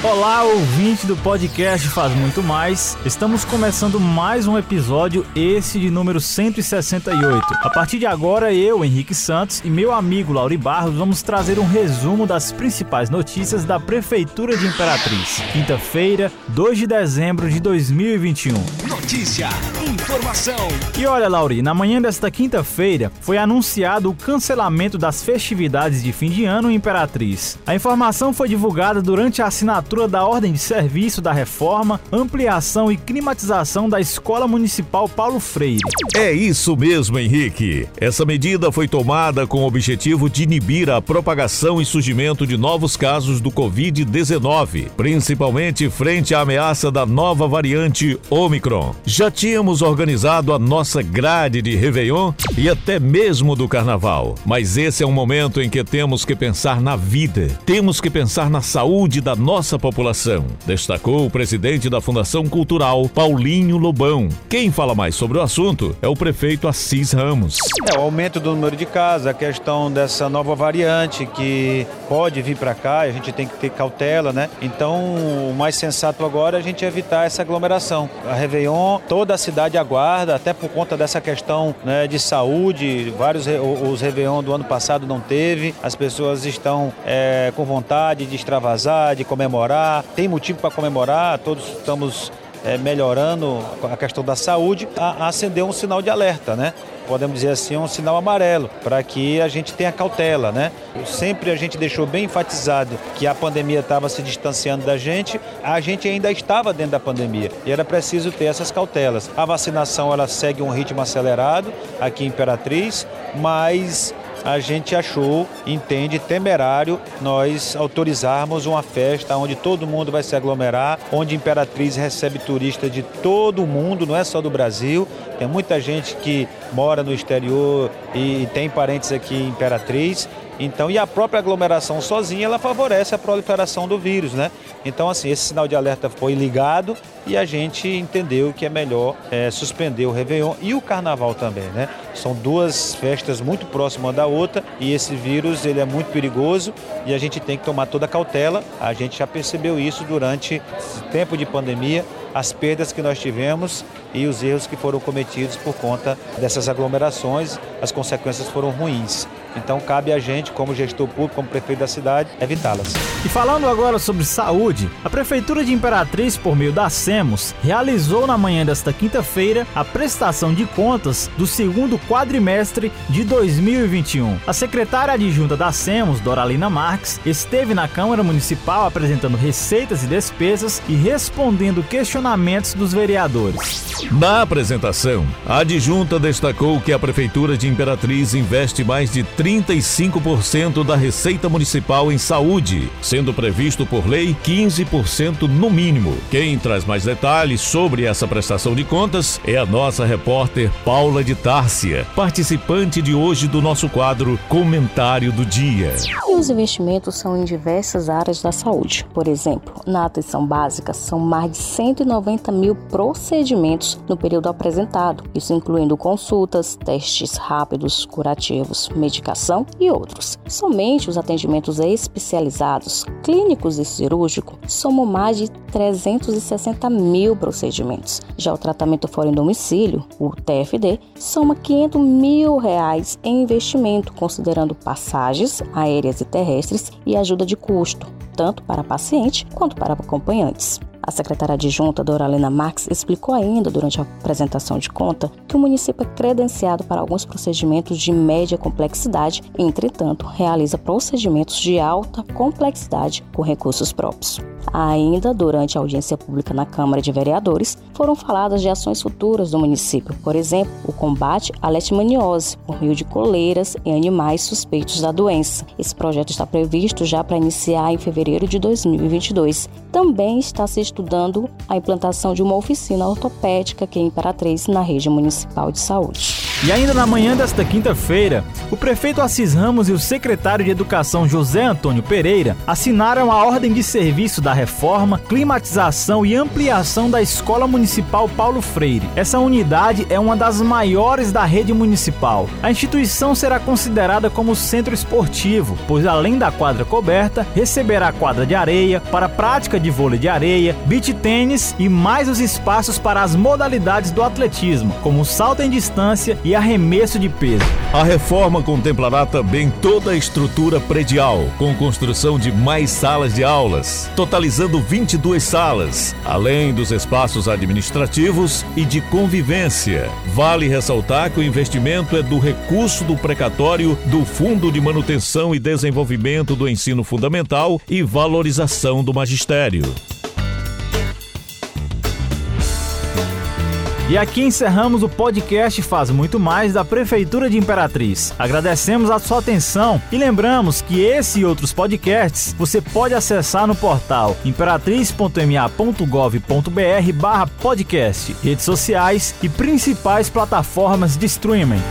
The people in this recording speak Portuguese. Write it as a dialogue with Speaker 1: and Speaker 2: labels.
Speaker 1: Olá, ouvinte do podcast Faz Muito Mais. Estamos começando mais um episódio, esse de número 168. A partir de agora, eu, Henrique Santos, e meu amigo Lauri Barros vamos trazer um resumo das principais notícias da Prefeitura de Imperatriz. Quinta-feira, 2 de dezembro de 2021.
Speaker 2: Notícia, informação.
Speaker 1: E olha, Lauri, na manhã desta quinta-feira foi anunciado o cancelamento das festividades de fim de ano em Imperatriz. A informação foi divulgada durante a assinatura assinatura da ordem de serviço da reforma, ampliação e climatização da Escola Municipal Paulo Freire.
Speaker 3: É isso mesmo, Henrique. Essa medida foi tomada com o objetivo de inibir a propagação e surgimento de novos casos do Covid-19, principalmente frente à ameaça da nova variante Omicron. Já tínhamos organizado a nossa grade de Réveillon e até mesmo do Carnaval, mas esse é um momento em que temos que pensar na vida, temos que pensar na saúde da nossa população, destacou o presidente da Fundação Cultural, Paulinho Lobão. Quem fala mais sobre o assunto é o prefeito Assis Ramos.
Speaker 4: É, o aumento do número de casos, a questão dessa nova variante que pode vir para cá, a gente tem que ter cautela, né? Então, o mais sensato agora é a gente evitar essa aglomeração. A Réveillon, toda a cidade aguarda, até por conta dessa questão né, de saúde, vários os Réveillon do ano passado não teve, as pessoas estão é, com vontade de extravasar, de comemorar. Tem motivo para comemorar, todos estamos é, melhorando a questão da saúde, a, a acender um sinal de alerta, né? Podemos dizer assim, um sinal amarelo, para que a gente tenha cautela, né? Sempre a gente deixou bem enfatizado que a pandemia estava se distanciando da gente, a gente ainda estava dentro da pandemia e era preciso ter essas cautelas. A vacinação ela segue um ritmo acelerado aqui em Imperatriz, mas a gente achou, entende, temerário nós autorizarmos uma festa onde todo mundo vai se aglomerar, onde Imperatriz recebe turistas de todo o mundo, não é só do Brasil. Tem muita gente que mora no exterior e tem parentes aqui em Imperatriz. Então, e a própria aglomeração sozinha, ela favorece a proliferação do vírus, né? Então, assim, esse sinal de alerta foi ligado e a gente entendeu que é melhor é, suspender o Réveillon e o Carnaval também, né? São duas festas muito próximas da outra e esse vírus, ele é muito perigoso e a gente tem que tomar toda a cautela. A gente já percebeu isso durante esse tempo de pandemia, as perdas que nós tivemos e os erros que foram cometidos por conta dessas aglomerações, as consequências foram ruins. Então cabe a gente, como gestor público, como prefeito da cidade, evitá-las.
Speaker 1: E falando agora sobre saúde, a Prefeitura de Imperatriz, por meio da SEMOS, realizou na manhã desta quinta-feira a prestação de contas do segundo quadrimestre de 2021. A secretária adjunta da SEMOS, Doralina Marques, esteve na Câmara Municipal apresentando receitas e despesas e respondendo questionamentos dos vereadores.
Speaker 3: Na apresentação, a adjunta destacou que a Prefeitura de Imperatriz investe mais de 35% da receita municipal em saúde, sendo previsto por lei 15% no mínimo. Quem traz mais detalhes sobre essa prestação de contas é a nossa repórter Paula de Tárcia, participante de hoje do nosso quadro Comentário do Dia.
Speaker 5: E os investimentos são em diversas áreas da saúde. Por exemplo, na atenção básica, são mais de 190 mil procedimentos no período apresentado, isso incluindo consultas, testes rápidos, curativos, medicações e outros. Somente os atendimentos especializados, clínicos e cirúrgicos, somam mais de 360 mil procedimentos. Já o tratamento fora em domicílio, o TFD, soma 500 mil reais em investimento, considerando passagens aéreas e terrestres e ajuda de custo, tanto para paciente quanto para acompanhantes. A secretária adjunta Doralena Marx explicou ainda durante a apresentação de conta que o município é credenciado para alguns procedimentos de média complexidade, entretanto, realiza procedimentos de alta complexidade com recursos próprios. Ainda durante a audiência pública na Câmara de Vereadores, foram faladas de ações futuras do município, por exemplo, o combate à leishmaniose por meio de coleiras em animais suspeitos da doença. Esse projeto está previsto já para iniciar em fevereiro de 2022. Também está se estudando a implantação de uma oficina ortopédica aqui em Imperatriz, na rede municipal de saúde.
Speaker 1: E ainda na manhã desta quinta-feira, o prefeito Assis Ramos e o secretário de Educação José Antônio Pereira assinaram a ordem de serviço da reforma, climatização e ampliação da Escola Municipal Paulo Freire. Essa unidade é uma das maiores da rede municipal. A instituição será considerada como centro esportivo, pois além da quadra coberta, receberá quadra de areia para prática de vôlei de areia, beach tênis e mais os espaços para as modalidades do atletismo, como salto em distância e arremesso de peso.
Speaker 3: A reforma contemplará também toda a estrutura predial, com construção de mais salas de aulas, totalizando 22 salas, além dos espaços administrativos e de convivência. Vale ressaltar que o investimento é do recurso do precatório do Fundo de Manutenção e Desenvolvimento do Ensino Fundamental e Valorização do Magistério.
Speaker 1: E aqui encerramos o podcast Faz Muito Mais da Prefeitura de Imperatriz. Agradecemos a sua atenção e lembramos que esse e outros podcasts você pode acessar no portal imperatriz.ma.gov.br barra podcast, redes sociais e principais plataformas de streaming.